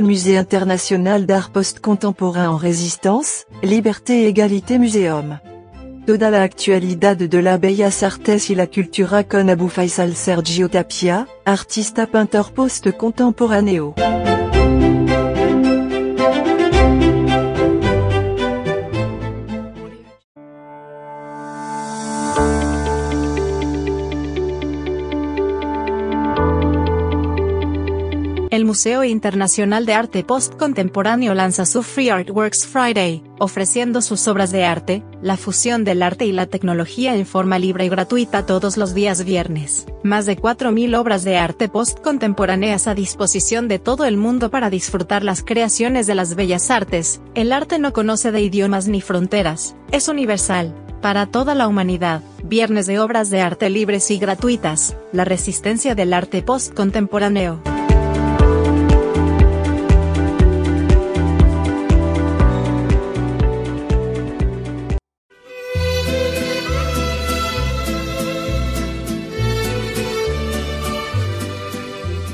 musée international d'art post-contemporain en résistance, Liberté et Égalité Museum. Toda la actualidad de la Bellas Artes y la cultura con Abu Faisal Sergio Tapia, artista pintor post-contemporáneo. El Museo Internacional de Arte Postcontemporáneo lanza su Free Artworks Friday, ofreciendo sus obras de arte, la fusión del arte y la tecnología en forma libre y gratuita todos los días viernes. Más de 4.000 obras de arte postcontemporáneas a disposición de todo el mundo para disfrutar las creaciones de las bellas artes. El arte no conoce de idiomas ni fronteras, es universal, para toda la humanidad. Viernes de obras de arte libres y gratuitas, la resistencia del arte postcontemporáneo.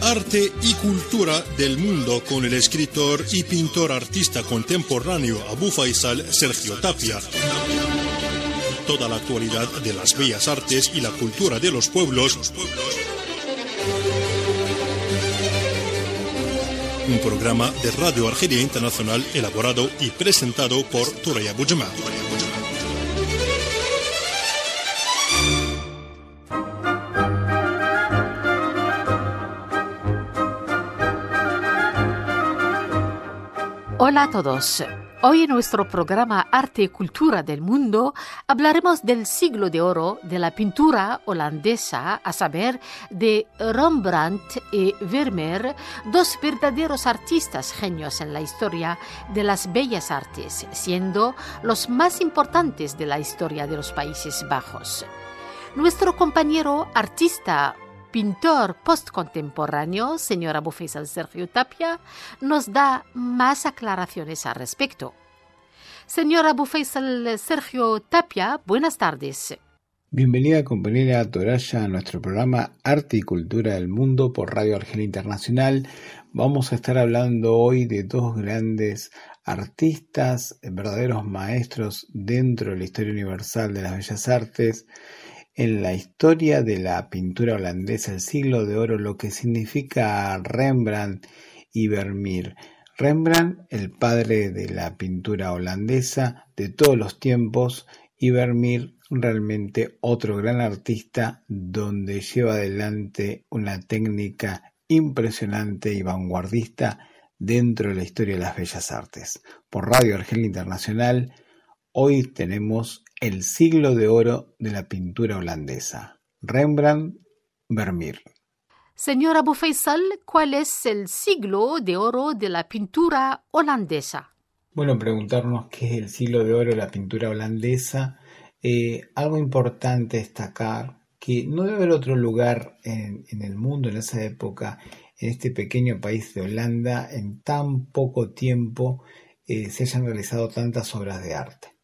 Arte y cultura del mundo con el escritor y pintor artista contemporáneo Abu Faisal Sergio Tapia. Toda la actualidad de las bellas artes y la cultura de los pueblos. Un programa de Radio Argelia Internacional elaborado y presentado por Turaya Bujama. Hola a todos. Hoy en nuestro programa Arte y Cultura del Mundo hablaremos del siglo de oro de la pintura holandesa, a saber, de Rembrandt y Vermeer, dos verdaderos artistas genios en la historia de las bellas artes, siendo los más importantes de la historia de los Países Bajos. Nuestro compañero artista pintor postcontemporáneo, señor Abu Faisal Sergio Tapia, nos da más aclaraciones al respecto. Señor Abu Faisal Sergio Tapia, buenas tardes. Bienvenida compañera Toraya a nuestro programa Arte y Cultura del Mundo por Radio Argelia Internacional. Vamos a estar hablando hoy de dos grandes artistas, verdaderos maestros dentro de la historia universal de las bellas artes, en la historia de la pintura holandesa, el siglo de oro, lo que significa Rembrandt y Vermeer. Rembrandt, el padre de la pintura holandesa de todos los tiempos, y Vermeer, realmente otro gran artista donde lleva adelante una técnica impresionante y vanguardista dentro de la historia de las bellas artes. Por Radio Argelia Internacional, hoy tenemos el siglo de oro de la pintura holandesa. Rembrandt, Vermeer. Señora Abu ¿cuál es el siglo de oro de la pintura holandesa? Bueno, preguntarnos qué es el siglo de oro de la pintura holandesa. Eh, algo importante destacar que no debe haber otro lugar en, el mundo en esa época, en este pequeño país de Holanda, en tan poco tiempo eh, se hayan realizado tantas obras de arte.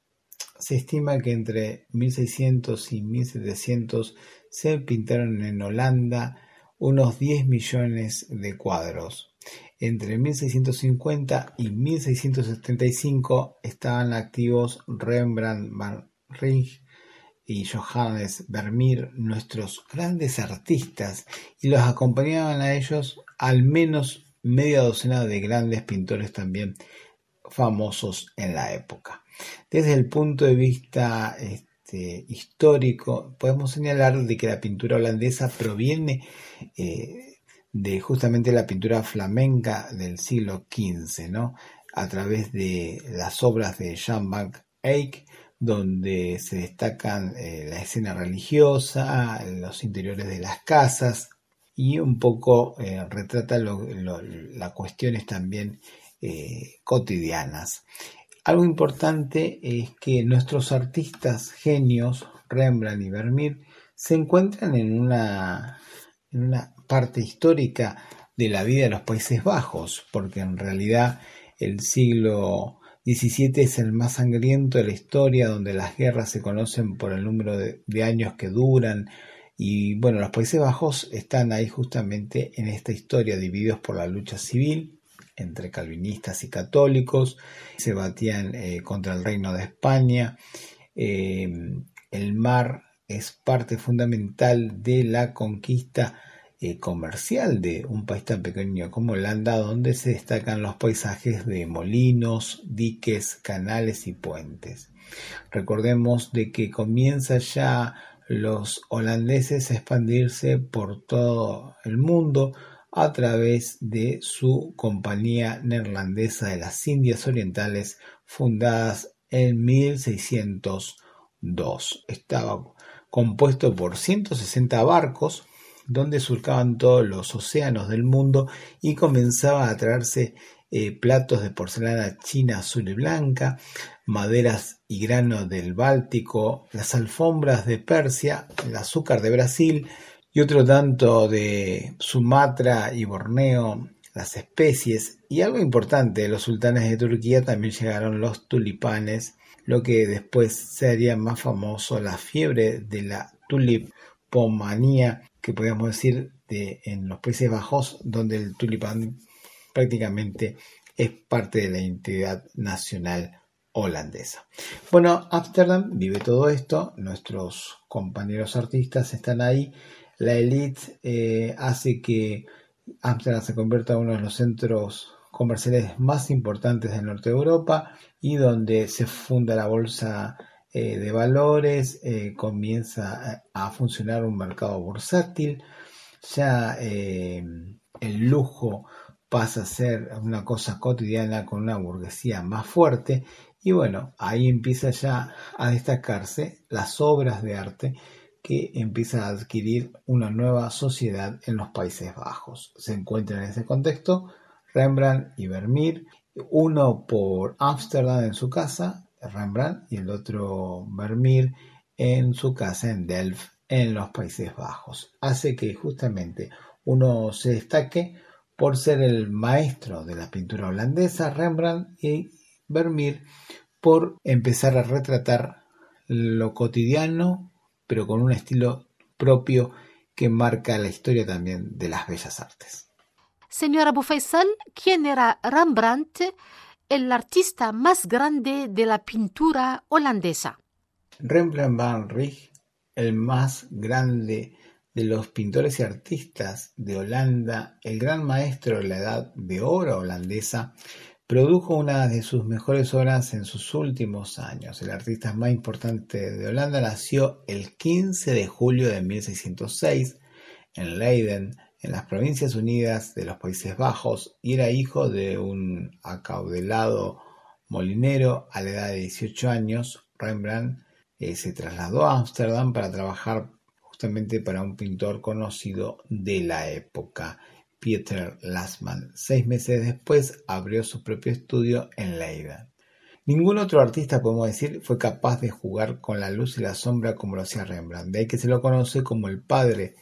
Se estima que entre 1600 y 1700 se pintaron en Holanda unos 10 millones de cuadros. Entre 1650 y 1675 estaban activos Rembrandt, Van Rijn y Johannes Vermeer, nuestros grandes artistas, y los acompañaban a ellos al menos media docena de grandes pintores también famosos en la época. Desde el punto de vista este, histórico, podemos señalar de que la pintura holandesa proviene eh, de justamente la pintura flamenca del siglo XV, ¿no? a través de las obras de Jan van Eyck, donde se destacan eh, la escena religiosa, los interiores de las casas y un poco eh, retrata las cuestiones también cotidianas. Algo importante es que nuestros artistas genios, Rembrandt y Vermeer, se encuentran en una, en una parte histórica de la vida de los Países Bajos, porque en realidad el siglo XVII es el más sangriento de la historia, donde las guerras se conocen por el número de, de años que duran, y bueno, los Países Bajos están ahí justamente en esta historia, divididos por la lucha civil entre calvinistas y católicos, se batían eh, contra el reino de España. Eh, el mar es parte fundamental de la conquista eh, comercial de un país tan pequeño como Holanda, donde se destacan los paisajes de molinos, diques, canales y puentes. Recordemos de que comienza ya los holandeses a expandirse por todo el mundo a través de su compañía neerlandesa de las Indias Orientales fundadas en 1602. Estaba compuesto por 160 barcos donde surcaban todos los océanos del mundo y comenzaba a traerse eh, platos de porcelana china azul y blanca, maderas y grano del Báltico, las alfombras de Persia, el azúcar de Brasil y otro tanto de Sumatra y Borneo, las especies y algo importante, los sultanes de Turquía también llegaron los tulipanes, lo que después sería más famoso la fiebre de la tulipomanía que podríamos decir de, en los Países Bajos, donde el tulipán prácticamente es parte de la identidad nacional holandesa. Bueno, Ámsterdam vive todo esto, nuestros compañeros artistas están ahí, la élite eh, hace que Ámsterdam se convierta en uno de los centros comerciales más importantes del norte de Europa y donde se funda la bolsa eh, de valores, eh, comienza a, funcionar un mercado bursátil, ya el lujo pasa a ser una cosa cotidiana con una burguesía más fuerte y bueno, ahí empieza ya a destacarse las obras de arte que empieza a adquirir una nueva sociedad en los Países Bajos. Se encuentra en ese contexto Rembrandt y Vermeer, uno por Ámsterdam en su casa Rembrandt y el otro Vermeer en su casa en Delft en los Países Bajos. Hace que justamente uno se destaque por ser el maestro de la pintura holandesa, Rembrandt, y Vermeer por empezar a retratar lo cotidiano, pero con un estilo propio que marca la historia también de las bellas artes. Señora Bufaisal, ¿quién era Rembrandt el artista más grande de la pintura holandesa. Rembrandt van Rijn, el más grande de los pintores y artistas de Holanda, el gran maestro de la edad de oro holandesa, produjo una de sus mejores obras en sus últimos años. El artista más importante de Holanda nació el 15 de julio de 1606 en Leiden, en las Provincias Unidas de los Países Bajos y era hijo de un acaudalado molinero a la edad de 18 años. Rembrandt eh, se trasladó a Ámsterdam para trabajar justamente para un pintor conocido de la época, Pieter Lasman. Seis meses después abrió su propio estudio en Leiden. Ningún otro artista, podemos decir, fue capaz de jugar con la luz y la sombra como lo hacía Rembrandt. De ahí que se lo conoce como el padre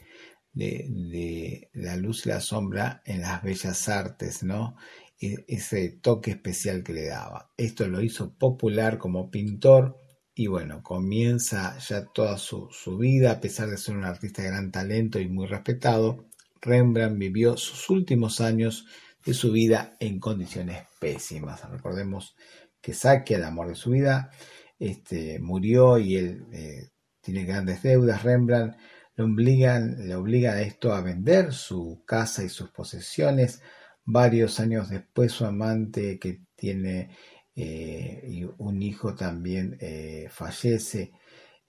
de, la luz y la sombra en las bellas artes, ¿no? E, ese toque especial que le daba. Esto lo hizo popular como pintor y bueno, comienza ya toda su vida, a pesar de ser un artista de gran talento y muy respetado, Rembrandt vivió sus últimos años de su vida en condiciones pésimas. Recordemos que Saque, el amor de su vida, este, murió y él eh, tiene grandes deudas. Rembrandt le obliga a esto a vender su casa y sus posesiones. Varios años después su amante que tiene eh, un hijo también eh, fallece.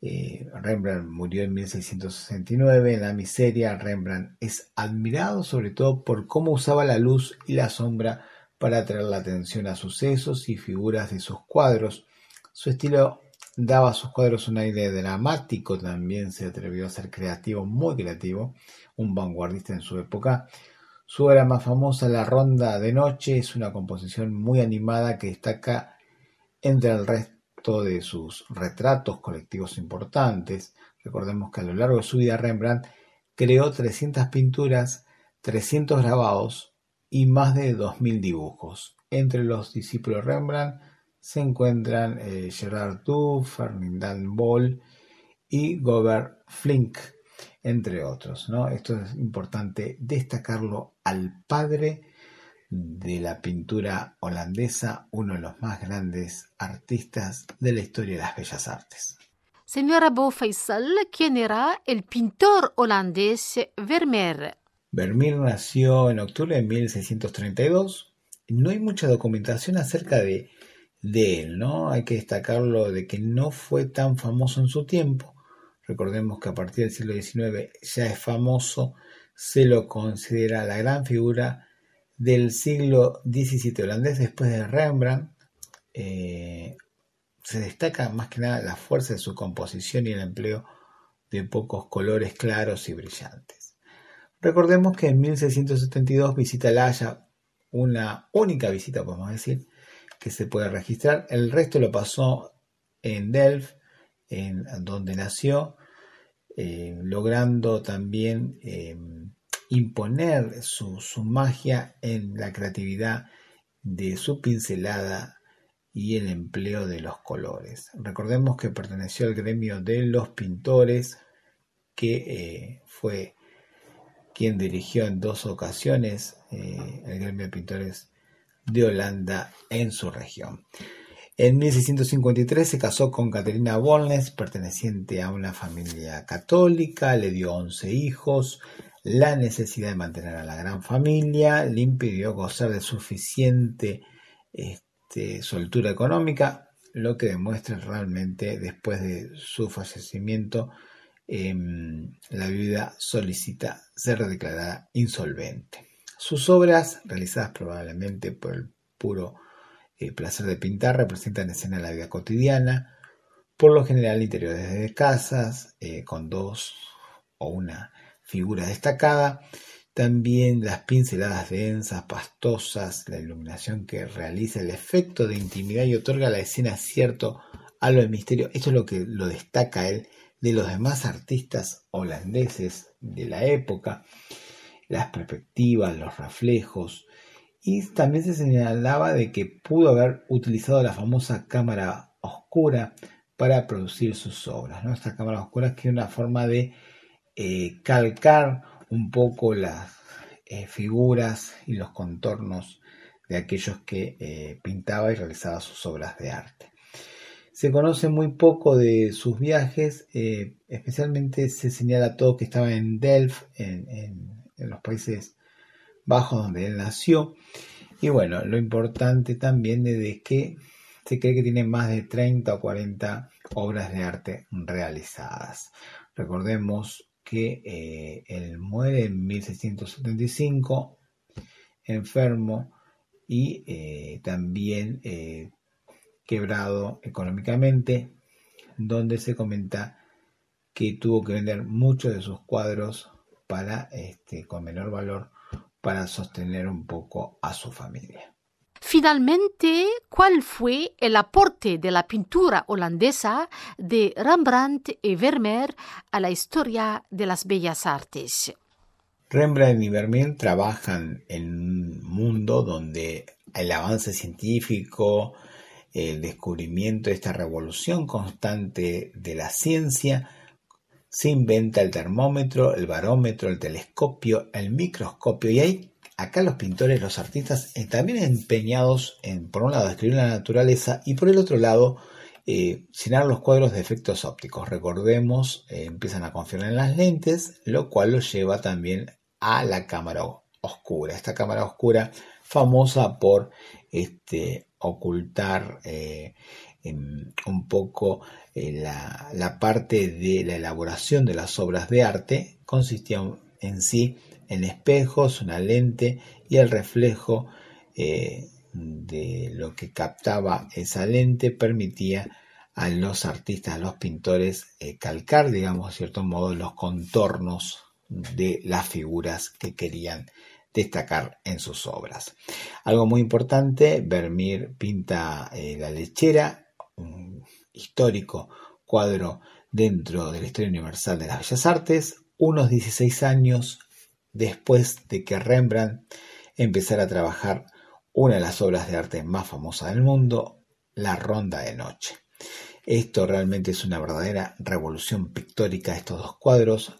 Eh, Rembrandt murió en 1669. En la miseria, Rembrandt es admirado sobre todo por cómo usaba la luz y la sombra para atraer la atención a sucesos y figuras de sus cuadros. Su estilo Daba a sus cuadros un aire dramático, también se atrevió a ser creativo, muy creativo, un vanguardista en su época. Su obra más famosa, La Ronda de Noche, es una composición muy animada que destaca entre el resto de sus retratos colectivos importantes. Recordemos que a lo largo de su vida Rembrandt creó 300 pinturas, 300 grabados y más de 2.000 dibujos. Entre los discípulos Rembrandt se encuentran eh, Gerard Duff, Ferdinand Boll y Gobert Flink, entre otros. ¿no? Esto es importante destacarlo al padre de la pintura holandesa, uno de los más grandes artistas de la historia de las bellas artes. Señora Bo Faisal, ¿quién era el pintor holandés Vermeer? Vermeer nació en octubre de 1632. No hay mucha documentación acerca de, de él, ¿no? Hay que destacarlo de que no fue tan famoso en su tiempo. Recordemos que a partir del siglo XIX ya es famoso, se lo considera la gran figura del siglo XVII holandés después de Rembrandt. Eh, se destaca más que nada la fuerza de su composición y el empleo de pocos colores claros y brillantes. Recordemos que en 1672 visita La Haya, una única visita podemos decir, que se puede registrar. El resto lo pasó en Delft, en donde nació, eh, logrando también eh, imponer su, magia en la creatividad de su pincelada y el empleo de los colores. Recordemos que perteneció al gremio de los pintores, que eh, fue quien dirigió en dos ocasiones eh, el gremio de pintores de Holanda en su región. En 1653 se casó con Caterina Bolnes, perteneciente a una familia católica, le dio 11 hijos. La necesidad de mantener a la gran familia le impidió gozar de suficiente este, soltura económica, lo que demuestra realmente después de su fallecimiento em, la viuda solicita ser declarada insolvente. Sus obras, realizadas probablemente por el puro eh, placer de pintar, representan escenas de la vida cotidiana, por lo general interiores de casas, eh, con dos o una figura destacada, también las pinceladas densas, pastosas, la iluminación que realiza el efecto de intimidad y otorga a la escena cierto halo de misterio. Esto es lo que lo destaca él de los demás artistas holandeses de la época. Las perspectivas, los reflejos. Y también se señalaba de que pudo haber utilizado la famosa cámara oscura para producir sus obras. ¿no? Esta cámara oscura que es una forma de eh, calcar un poco las eh, figuras y los contornos de aquellos que eh, pintaba y realizaba sus obras de arte. Se conoce muy poco de sus viajes, especialmente se señala todo que estaba en Delft, en, los Países Bajos donde él nació. Y bueno, lo importante también es que se cree que tiene más de 30 o 40 obras de arte realizadas. Recordemos que eh, él muere en 1675, enfermo y eh, también eh, quebrado económicamente, donde se comenta que tuvo que vender muchos de sus cuadros para, este, con menor valor para sostener un poco a su familia. Finalmente, ¿cuál fue el aporte de la pintura holandesa de Rembrandt y Vermeer a la historia de las bellas artes? Rembrandt y Vermeer trabajan en un mundo donde el avance científico, el descubrimiento de esta revolución constante de la ciencia, se inventa el termómetro, el barómetro, el telescopio, el microscopio y hay acá los pintores, los artistas, eh, también empeñados en, por un lado, describir la naturaleza y por el otro lado, eh, llenar los cuadros de efectos ópticos. Recordemos, eh, empiezan a confiar en las lentes, lo cual los lleva también a la cámara oscura. Esta cámara oscura famosa por este, ocultar un poco la, la parte de la elaboración de las obras de arte, consistía en sí en espejos, una lente y el reflejo eh, de lo que captaba esa lente permitía a los artistas, a los pintores eh, calcar, digamos, de cierto modo, los contornos de las figuras que querían destacar en sus obras. Algo muy importante, Vermeer pinta eh, La lechera, un histórico cuadro dentro de la historia universal de las bellas artes, unos 16 años después de que Rembrandt empezara a trabajar una de las obras de arte más famosas del mundo, La Ronda de Noche. Esto realmente es una verdadera revolución pictórica, estos dos cuadros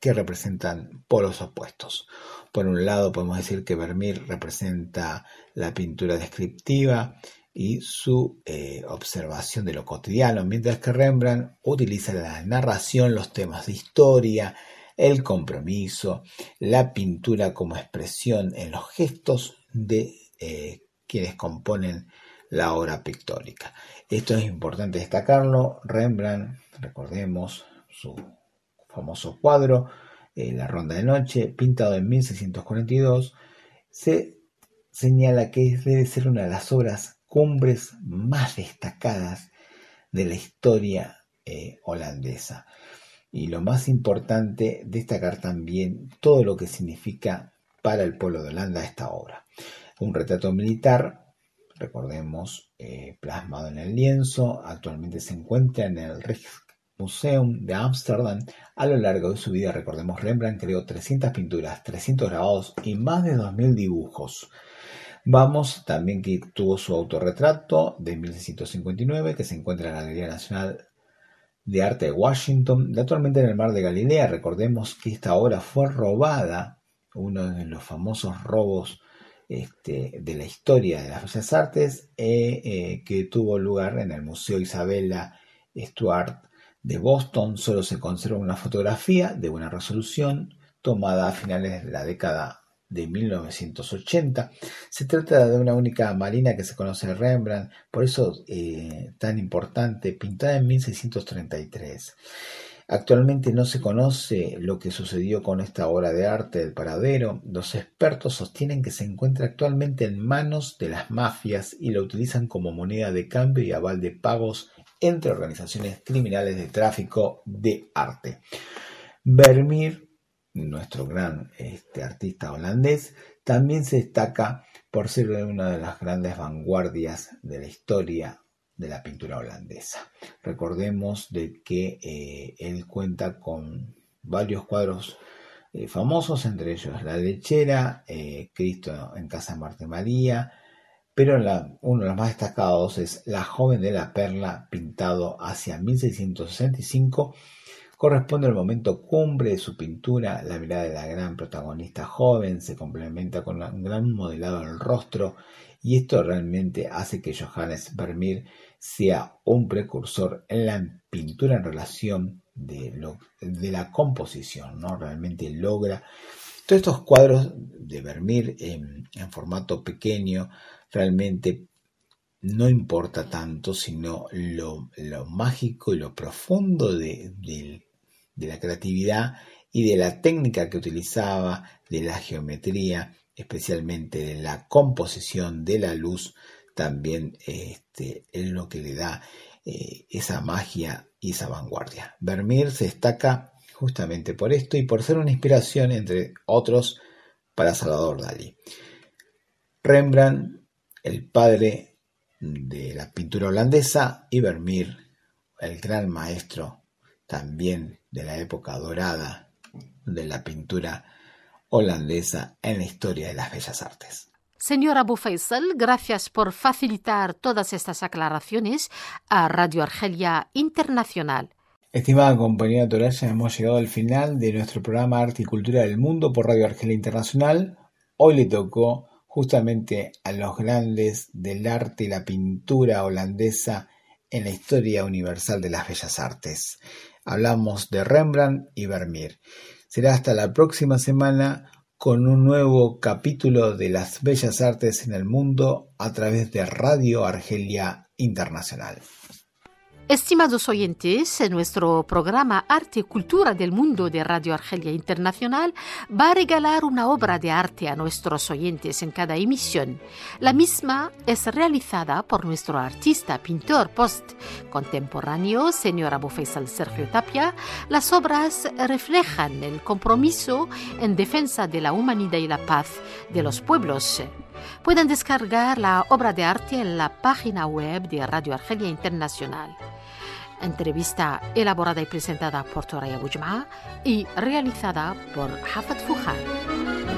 que representan polos opuestos. Por un lado podemos decir que Vermeer representa la pintura descriptiva y su eh, observación de lo cotidiano, mientras que Rembrandt utiliza la narración, los temas de historia, el compromiso, la pintura como expresión en los gestos de eh, quienes componen la obra pictórica. Esto es importante destacarlo. Rembrandt, recordemos su famoso cuadro, eh, La Ronda de Noche, pintado en 1642, se señala que debe ser una de las obras cumbres más destacadas de la historia eh, holandesa. Y lo más importante, destacar también todo lo que significa para el pueblo de Holanda esta obra. Un retrato militar, recordemos, eh, plasmado en el lienzo, actualmente se encuentra en el Rijksmuseum de Ámsterdam. A lo largo de su vida, recordemos, Rembrandt creó 300 pinturas, 300 grabados y más de 2.000 dibujos. Vamos también que tuvo su autorretrato de 1659 que se encuentra en la Galería Nacional de Arte de Washington, actualmente en el Mar de Galilea. Recordemos que esta obra fue robada, uno de los famosos robos este, de la historia de las Bellas Artes, eh, eh, que tuvo lugar en el Museo Isabella Stuart de Boston. Solo se conserva una fotografía de buena resolución tomada a finales de la década de 1980. Se trata de una única marina que se conoce Rembrandt, por eso eh, tan importante, pintada en 1633. Actualmente no se conoce lo que sucedió con esta obra de arte del paradero. Los expertos sostienen que se encuentra actualmente en manos de las mafias y la utilizan como moneda de cambio y aval de pagos entre organizaciones criminales de tráfico de arte. Vermeer nuestro gran este, artista holandés, también se destaca por ser una de las grandes vanguardias de la historia de la pintura holandesa. Recordemos de que eh, él cuenta con varios cuadros eh, famosos, entre ellos La Lechera, eh, Cristo en Casa de Marte María, pero uno de los más destacados es La Joven de la Perla, pintado hacia 1665 Corresponde al momento cumbre de su pintura, la mirada de la gran protagonista joven se complementa con un gran modelado del rostro y esto realmente hace que Johannes Vermeer sea un precursor en la pintura en relación de, de la composición, ¿no? Realmente logra todos estos cuadros de Vermeer en, formato pequeño realmente no importa tanto, sino lo, mágico y lo profundo de, del de la creatividad y de la técnica que utilizaba, de la geometría, especialmente de la composición de la luz, también este, es lo que le da eh, esa magia y esa vanguardia. Vermeer se destaca justamente por esto y por ser una inspiración, entre otros, para Salvador Dalí. Rembrandt, el padre de la pintura holandesa, y Vermeer, el gran maestro también de la época dorada de la pintura holandesa en la historia de las bellas artes. Señora Abu gracias por facilitar todas estas aclaraciones a Radio Argelia Internacional. Estimada compañera Toraya, hemos llegado al final de nuestro programa Arte y Cultura del Mundo por Radio Argelia Internacional. Hoy le tocó justamente a los grandes del arte y la pintura holandesa en la historia universal de las bellas artes. Hablamos de Rembrandt y Vermeer. Será hasta la próxima semana con un nuevo capítulo de las bellas artes en el mundo a través de Radio Argelia Internacional. Estimados oyentes, nuestro programa Arte y Cultura del Mundo de Radio Argelia Internacional va a regalar una obra de arte a nuestros oyentes en cada emisión. La misma es realizada por nuestro artista, pintor post-contemporáneo, señor Abu Faisal Sergio Tapia. Las obras reflejan el compromiso en defensa de la humanidad y la paz de los pueblos. Pueden descargar la obra de arte en la página web de Radio Argelia Internacional. Entrevista elaborada y presentada por Toraya Bujma y realizada por Hafat Fujar.